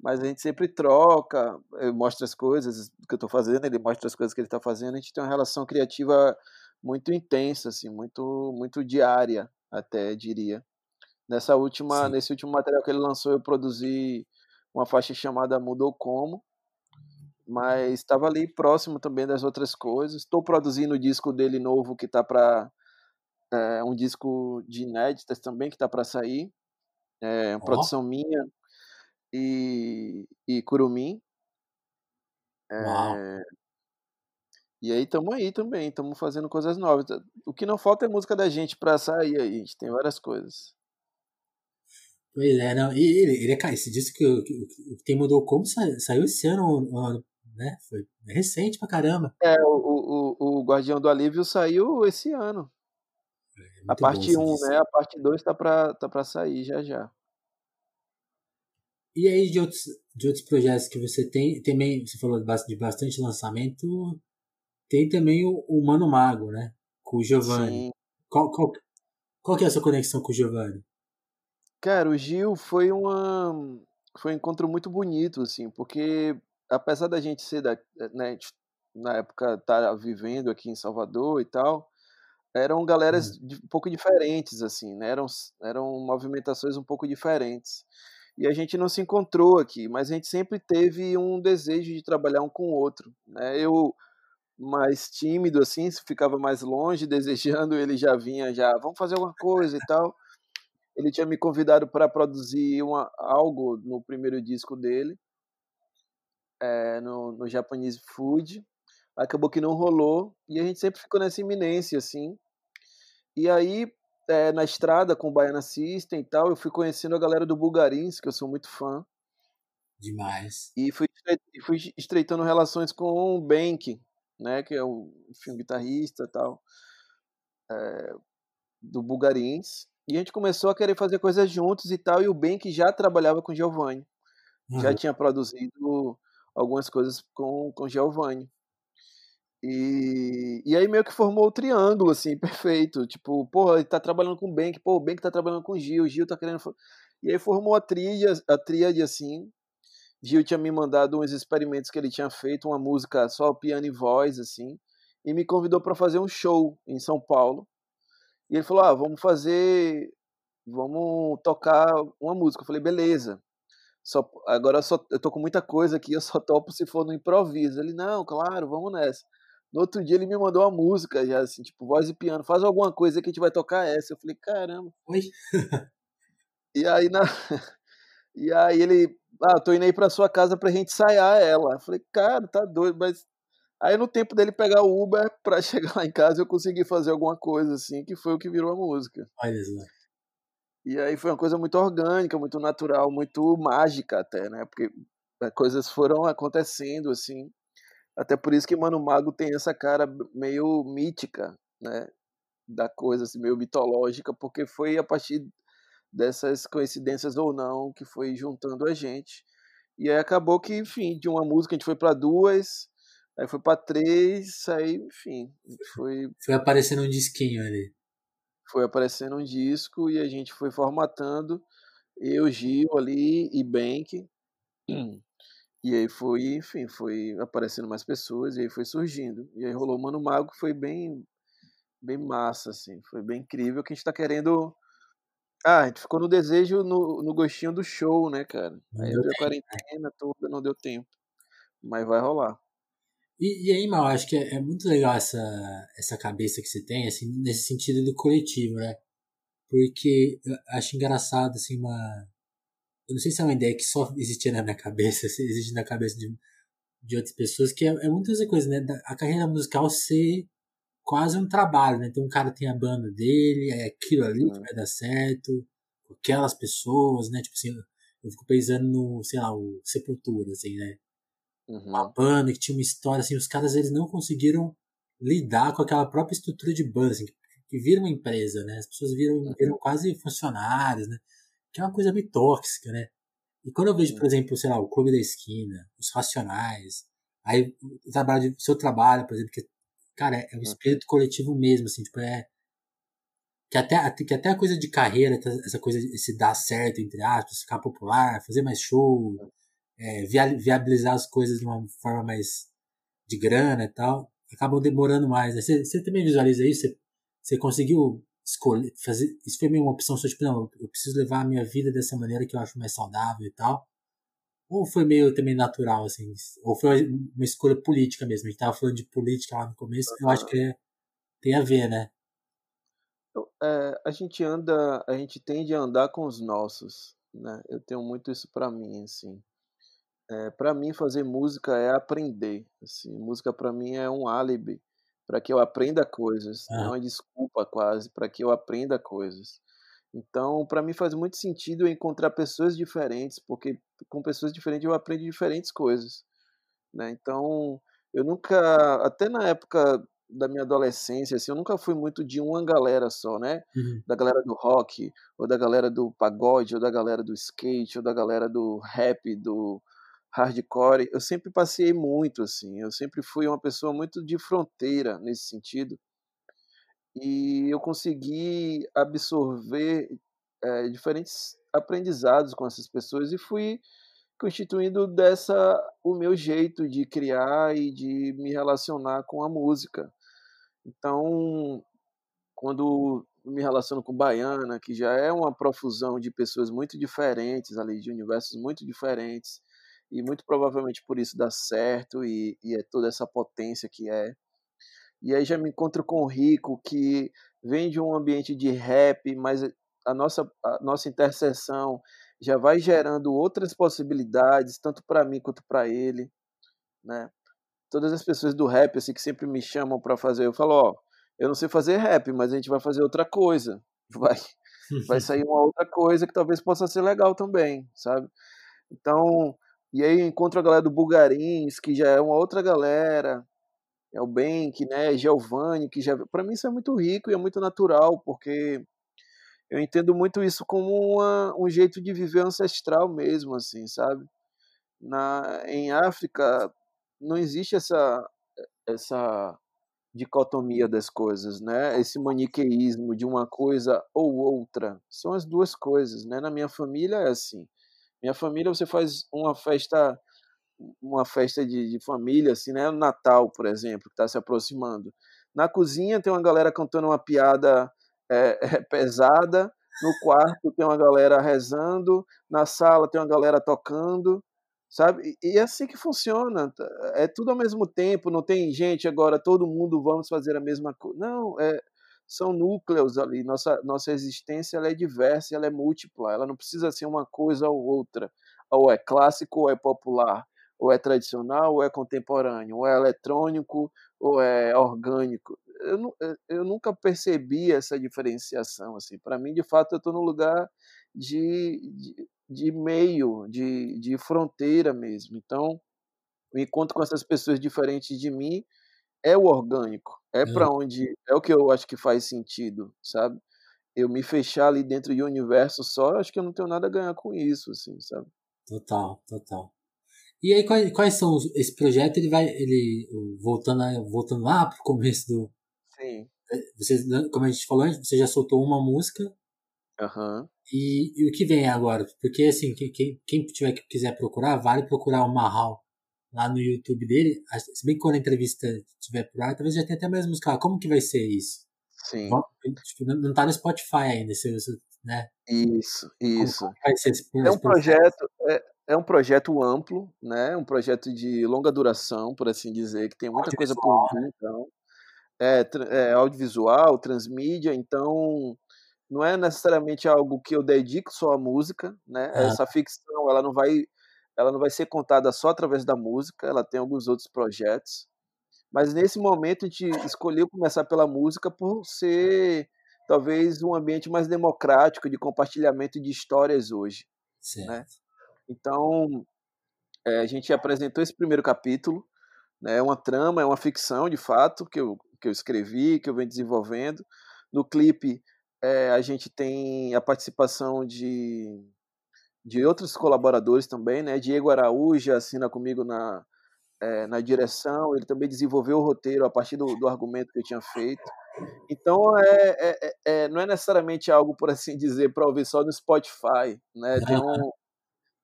mas a gente sempre troca, eu mostro as coisas que eu estou fazendo, ele mostra as coisas que ele está fazendo, a gente tem uma relação criativa muito intensa, assim, muito, muito diária, até diria. Nessa última, Sim. nesse último material que ele lançou, eu produzi uma faixa chamada Mudou Como, mas estava ali próximo também das outras coisas. Estou produzindo o disco dele novo que está para é, um disco de inéditas também que está para sair, é, oh. produção minha e, e Curumim. É, E aí estamos aí também, estamos fazendo coisas novas. O que não falta é música da gente para sair aí, a gente tem várias coisas. Pois é, não. E ele, ele, cara, esse disco que, que, que tem mudou como saiu esse ano, né? Foi recente pra caramba. É, o, o, o Guardião do Alívio saiu esse ano. É, a parte 1, um, né? A parte 2 tá pra, tá pra sair já já. E aí, de outros, de outros projetos que você tem, também, você falou de bastante lançamento, tem também o, o Mano Mago, né? Com o Giovanni. Qual, qual, qual que é a sua conexão com o Giovanni? Cara, o Gil foi uma foi um encontro muito bonito, assim, porque apesar da gente ser da, né, na época estar tá vivendo aqui em Salvador e tal, eram galeras hum. um pouco diferentes, assim, né? Eram, eram movimentações um pouco diferentes. E a gente não se encontrou aqui, mas a gente sempre teve um desejo de trabalhar um com o outro, né? Eu mais tímido assim, ficava mais longe, desejando, ele já vinha já, vamos fazer alguma coisa e tal. Ele tinha me convidado para produzir uma, algo no primeiro disco dele, é, no, no Japanese Food. Acabou que não rolou e a gente sempre ficou nessa iminência, assim. E aí, é, na estrada com o Baiana System e tal, eu fui conhecendo a galera do Bulgarins, que eu sou muito fã. Demais. E fui, fui estreitando relações com o Bank, né, que é o enfim, guitarrista e tal, é, do Bulgarins. E a gente começou a querer fazer coisas juntos e tal, e o que já trabalhava com Giovanni. Uhum. Já tinha produzido algumas coisas com, com Giovanni. E, e aí meio que formou o triângulo, assim, perfeito. Tipo, porra, ele tá trabalhando com o Ben, pô, o que tá trabalhando com o Gil, o Gil tá querendo... E aí formou a tríade, a tríade assim. Gil tinha me mandado uns experimentos que ele tinha feito, uma música só piano e voz, assim, e me convidou para fazer um show em São Paulo. E ele falou: ah, vamos fazer, vamos tocar uma música. Eu falei: beleza. Só, agora eu, só, eu tô com muita coisa aqui, eu só topo se for no improviso. Ele: não, claro, vamos nessa. No outro dia ele me mandou uma música, já assim, tipo, voz e piano, faz alguma coisa que a gente vai tocar essa. Eu falei: caramba. Oi? e aí, na... e aí ele, ah, tô indo aí pra sua casa pra gente ensaiar ela. Eu falei: cara, tá doido, mas Aí no tempo dele pegar o Uber pra chegar lá em casa eu consegui fazer alguma coisa assim, que foi o que virou a música. Olha isso. E aí foi uma coisa muito orgânica, muito natural, muito mágica até, né? Porque é, coisas foram acontecendo assim. Até por isso que Mano Mago tem essa cara meio mítica, né? Da coisa assim, meio mitológica, porque foi a partir dessas coincidências ou não que foi juntando a gente. E aí acabou que, enfim, de uma música a gente foi para duas, Aí foi pra três, aí, enfim, foi. Foi aparecendo um disquinho ali. Foi aparecendo um disco e a gente foi formatando. Eu, Gil ali e Bank. E aí foi, enfim, foi aparecendo mais pessoas e aí foi surgindo. E aí rolou o Mano Mago, foi bem bem massa, assim. Foi bem incrível que a gente tá querendo. Ah, a gente ficou no desejo, no, no gostinho do show, né, cara? Aí veio a quarentena toda, não deu tempo. Mas vai rolar. E, e aí, Mal, acho que é, é, muito legal essa, essa cabeça que você tem, assim, nesse sentido do coletivo, né? Porque eu acho engraçado, assim, uma. Eu não sei se é uma ideia que só existia na minha cabeça, se existe na cabeça de, de outras pessoas, que é, é muitas coisas, né? A carreira musical ser quase um trabalho, né? Então o cara tem a banda dele, é aquilo ali que uhum. vai dar certo, aquelas pessoas, né? Tipo assim, eu fico pensando no, sei lá, o Sepultura, assim, né? Uhum. uma banda que tinha uma história, assim, os caras eles não conseguiram lidar com aquela própria estrutura de banda, assim, que, que vira uma empresa, né? As pessoas viram, uhum. viram quase funcionários, né? Que é uma coisa meio tóxica, né? E quando eu vejo, por exemplo, sei lá, o Clube da Esquina, os Racionais, aí o trabalho seu trabalho, por exemplo, que, cara, é um espírito coletivo mesmo, assim, tipo, é que até, que até a coisa de carreira, essa coisa se dar certo, entre aspas, ficar popular, fazer mais show, é, viabilizar as coisas de uma forma mais de grana e tal, acabam demorando mais. Né? Você, você também visualiza isso? Você, você conseguiu escolher, fazer, isso foi meio uma opção só, tipo, não, eu preciso levar a minha vida dessa maneira que eu acho mais saudável e tal? Ou foi meio também natural, assim? Ou foi uma escolha política mesmo? A gente tava falando de política lá no começo, eu acho que é, tem a ver, né? É, a gente anda, a gente tende a andar com os nossos, né? Eu tenho muito isso para mim, assim. É, para mim, fazer música é aprender. Assim, música para mim é um álibi para que eu aprenda coisas, ah. não é uma desculpa quase para que eu aprenda coisas. Então, para mim faz muito sentido eu encontrar pessoas diferentes, porque com pessoas diferentes eu aprendo diferentes coisas, né? Então, eu nunca, até na época da minha adolescência, assim, eu nunca fui muito de uma galera só, né? Uhum. Da galera do rock, ou da galera do pagode, ou da galera do skate, ou da galera do rap, do hardcore. Eu sempre passei muito, assim. Eu sempre fui uma pessoa muito de fronteira nesse sentido e eu consegui absorver é, diferentes aprendizados com essas pessoas e fui constituindo dessa o meu jeito de criar e de me relacionar com a música. Então, quando me relaciono com Baiana, que já é uma profusão de pessoas muito diferentes ali, de universos muito diferentes, e muito provavelmente por isso dá certo e, e é toda essa potência que é. E aí já me encontro com o Rico, que vem de um ambiente de rap, mas a nossa, a nossa interseção já vai gerando outras possibilidades, tanto para mim quanto para ele, né? Todas as pessoas do rap assim que sempre me chamam para fazer, eu falo, ó, eu não sei fazer rap, mas a gente vai fazer outra coisa. Vai vai sair uma outra coisa que talvez possa ser legal também, sabe? Então, e aí eu encontro a galera do Bugarins, que já é uma outra galera, é o Bank, né, Giovanni, que já para mim isso é muito rico e é muito natural, porque eu entendo muito isso como uma, um jeito de viver ancestral mesmo, assim, sabe? Na, em África não existe essa essa dicotomia das coisas, né? Esse maniqueísmo de uma coisa ou outra. São as duas coisas, né? Na minha família é assim. Minha família você faz uma festa uma festa de, de família, assim, né? Natal, por exemplo, que está se aproximando. Na cozinha tem uma galera cantando uma piada é, é, pesada, no quarto tem uma galera rezando, na sala tem uma galera tocando, sabe? E é assim que funciona. É tudo ao mesmo tempo, não tem gente agora, todo mundo vamos fazer a mesma coisa. Não, é, são núcleos ali. Nossa, nossa existência ela é diversa, ela é múltipla, ela não precisa ser uma coisa ou outra. Ou é clássico ou é popular ou é tradicional, ou é contemporâneo, ou é eletrônico, ou é orgânico. Eu, eu nunca percebi essa diferenciação. Assim. Para mim, de fato, eu estou no lugar de, de, de, meio, de, de fronteira mesmo. Então, o encontro com essas pessoas diferentes de mim é o orgânico, é, é. para onde é o que eu acho que faz sentido, sabe? Eu me fechar ali dentro de um universo só, acho que eu não tenho nada a ganhar com isso, assim, sabe? Total, total. E aí, quais, quais são os, esse projeto? Ele vai, ele voltando, voltando lá pro começo do. Sim. É, você, como a gente falou antes, você já soltou uma música. Uhum. E, e o que vem agora? Porque assim, quem, quem tiver que quiser procurar, vale procurar o Mahal lá no YouTube dele. Se bem que quando a entrevista estiver por lá, talvez já tenha até mais música. Como que vai ser isso? Sim. Tipo, não tá no Spotify ainda, se, né? Isso, isso. Vai ser esse, é um projeto, é, é um projeto amplo, né? Um projeto de longa duração, por assim dizer, que tem muita coisa por vir, então. É, é, audiovisual, transmídia, então não é necessariamente algo que eu dedico só à música, né? Ah. Essa ficção, ela não vai ela não vai ser contada só através da música, ela tem alguns outros projetos. Mas nesse momento a gente escolheu começar pela música por ser talvez um ambiente mais democrático de compartilhamento de histórias hoje, né? certo. né? Então, é, a gente apresentou esse primeiro capítulo, né, é uma trama, é uma ficção de fato que eu, que eu escrevi, que eu venho desenvolvendo. No clipe, é, a gente tem a participação de, de outros colaboradores também, né? Diego Araújo assina comigo na, é, na direção, ele também desenvolveu o roteiro a partir do, do argumento que eu tinha feito. Então, é, é, é não é necessariamente algo, por assim dizer, para ouvir só no Spotify, né? Tem um,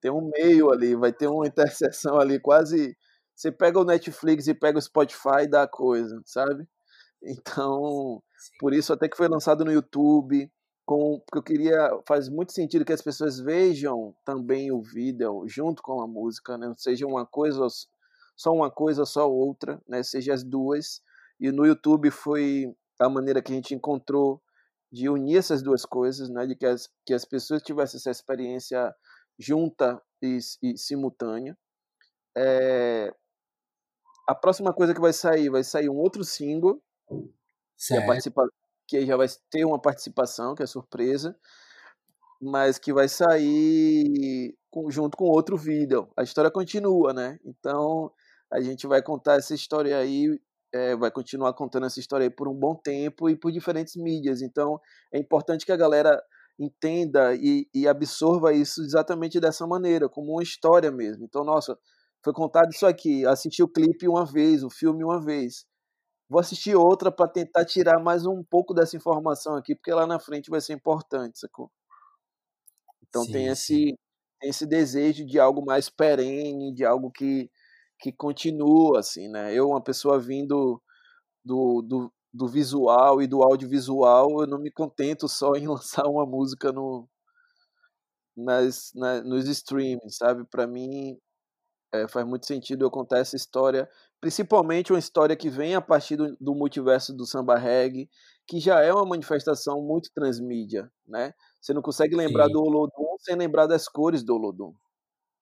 tem um meio ali, vai ter uma interseção ali, quase. Você pega o Netflix e pega o Spotify da coisa, sabe? Então, por isso até que foi lançado no YouTube, com, porque eu queria. Faz muito sentido que as pessoas vejam também o vídeo junto com a música, né? Seja uma coisa, só uma coisa, só outra, né? Seja as duas. E no YouTube foi a maneira que a gente encontrou de unir essas duas coisas, né? De que as, que as pessoas tivessem essa experiência junta e, e simultânea. é, a próxima coisa que vai sair, vai sair um outro single, que, é participa, que já vai ter uma participação, que é surpresa, mas que vai sair junto com outro vídeo. A história continua, né? Então a gente vai contar essa história aí, é, vai continuar contando essa história aí por um bom tempo e por diferentes mídias. Então é importante que a galera entenda e, e absorva isso exatamente dessa maneira, como uma história mesmo. Então, nossa, foi contado isso aqui, assisti o clipe uma vez, o filme uma vez. Vou assistir outra para tentar tirar mais um pouco dessa informação aqui, porque lá na frente vai ser importante, sacou? Então sim, tem esse tem esse desejo de algo mais perene, de algo que que continua assim, né? Eu uma pessoa vindo do, do, do visual e do audiovisual, eu não me contento só em lançar uma música no nas, na, nos streams, sabe? Para mim é, faz muito sentido eu contar essa história, principalmente uma história que vem a partir do, do multiverso do samba reggae, que já é uma manifestação muito transmídia, né? Você não consegue lembrar Sim. do Olodum sem lembrar das cores do Olodum,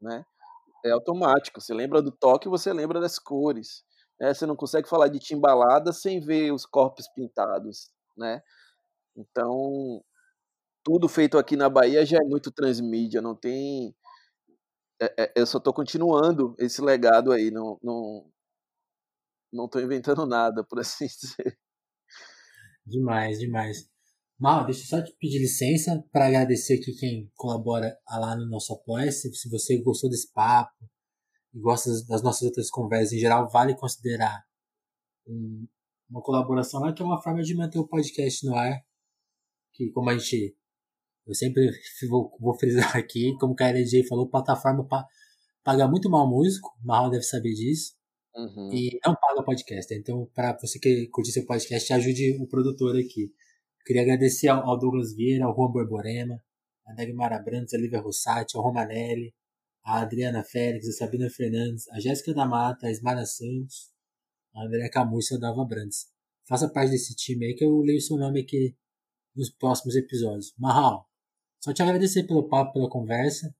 né? É automático. Você lembra do toque, você lembra das cores. Né? Você não consegue falar de timbalada sem ver os corpos pintados, né? Então, tudo feito aqui na Bahia já é muito transmídia, não tem é, é, eu só estou continuando esse legado aí, não não não estou inventando nada, por assim dizer. Demais, demais. Mal, deixa eu só te pedir licença para agradecer aqui quem colabora lá no nosso apoia. Se, se você gostou desse papo e gosta das nossas outras conversas em geral, vale considerar um, uma colaboração lá, que é uma forma de manter o podcast no ar. Que, como a gente eu sempre vou, vou frisar aqui, como o KLJ falou, plataforma pa, paga muito mal músico, Marral deve saber disso. Uhum. E não paga podcast. Então, para você que curtir seu podcast, ajude o produtor aqui. Queria agradecer ao, ao, Douglas Vieira, ao Juan Borborema, a Dagmara Brandes, a Lívia Rossati, ao Romanelli, a Adriana Félix, a Sabina Fernandes, a Jéssica da Mata, a Ismara Santos, a Andréa Camus e a Dava Brandes. Faça parte desse time aí que eu leio seu nome aqui nos próximos episódios. Marral, só te agradecer pelo papo, pela conversa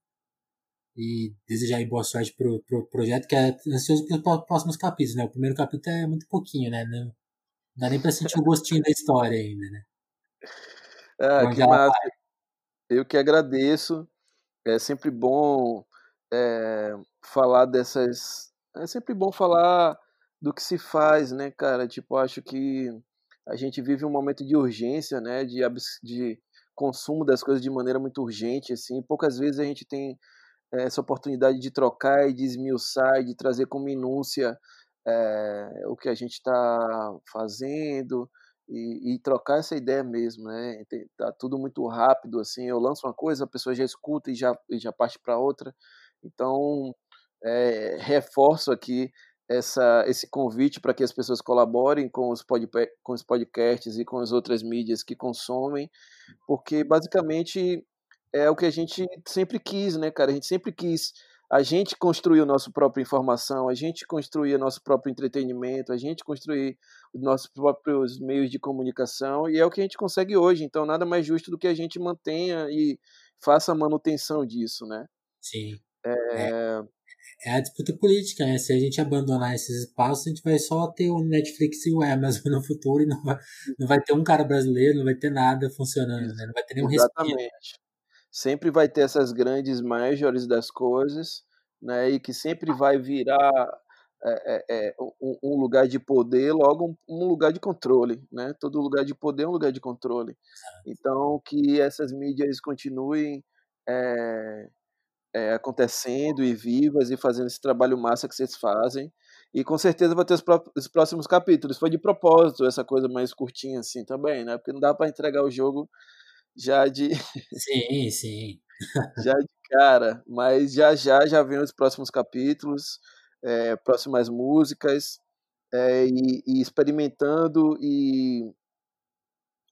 e desejar aí boa sorte pro, pro projeto, que é ansioso pelos próximos capítulos, né? O primeiro capítulo é muito pouquinho, né? Não dá nem pra sentir o gostinho da história ainda, né? Ah, que massa. Eu que agradeço. É sempre bom é, falar dessas. É sempre bom falar do que se faz, né, cara? Tipo, acho que a gente vive um momento de urgência, né? De, de consumo das coisas de maneira muito urgente, assim. Poucas vezes a gente tem essa oportunidade de trocar e de esmiuçar e de trazer com minúcia é, o que a gente está fazendo e, e, trocar essa ideia mesmo, né? Tá tudo muito rápido, assim. Eu lanço uma coisa, a pessoa já escuta e já, e já parte para outra. Então, é, reforço aqui essa, esse convite para que as pessoas colaborem com os, pod, com os podcasts e com as outras mídias que consomem, porque basicamente é o que a gente sempre quis, né, cara? A gente sempre quis a gente construir a nossa própria informação, a gente construir o nosso próprio entretenimento, a gente construir os nossos próprios meios de comunicação, e é o que a gente consegue hoje. Então, nada mais justo do que a gente mantenha e faça a manutenção disso, né? Sim. É, é é a disputa política, né? Se a gente abandonar esses espaços, a gente vai só ter o Netflix e o Amazon no futuro e não vai, não vai ter um cara brasileiro, não vai ter nada funcionando, né? Não vai ter nenhum Exatamente. respiro. Sempre vai ter essas grandes majors das coisas, né? E que sempre vai virar é, é, é um, lugar de poder, logo um, lugar de controle, né? Todo lugar de poder é um lugar de controle. Então, que essas mídias continuem é, acontecendo e vivas e fazendo esse trabalho massa que vocês fazem. E com certeza vai ter os, os, próximos capítulos. Foi de propósito essa coisa mais curtinha assim também, né? Porque não dá para entregar o jogo já de. Sim, sim. já de cara. Mas já já já vem os próximos capítulos, é, próximas músicas, é, e, e, experimentando e,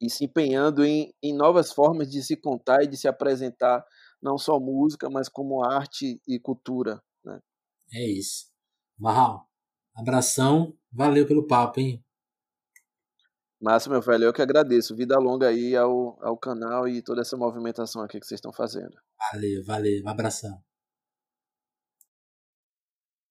e se empenhando em, em novas formas de se contar e de se apresentar não só música, mas como arte e cultura. Né? É isso. Marral, abração, valeu pelo papo, hein? Massa, meu velho, eu que agradeço. Vida longa aí ao, ao canal e toda essa movimentação aqui que vocês estão fazendo. Valeu, valeu, um abração.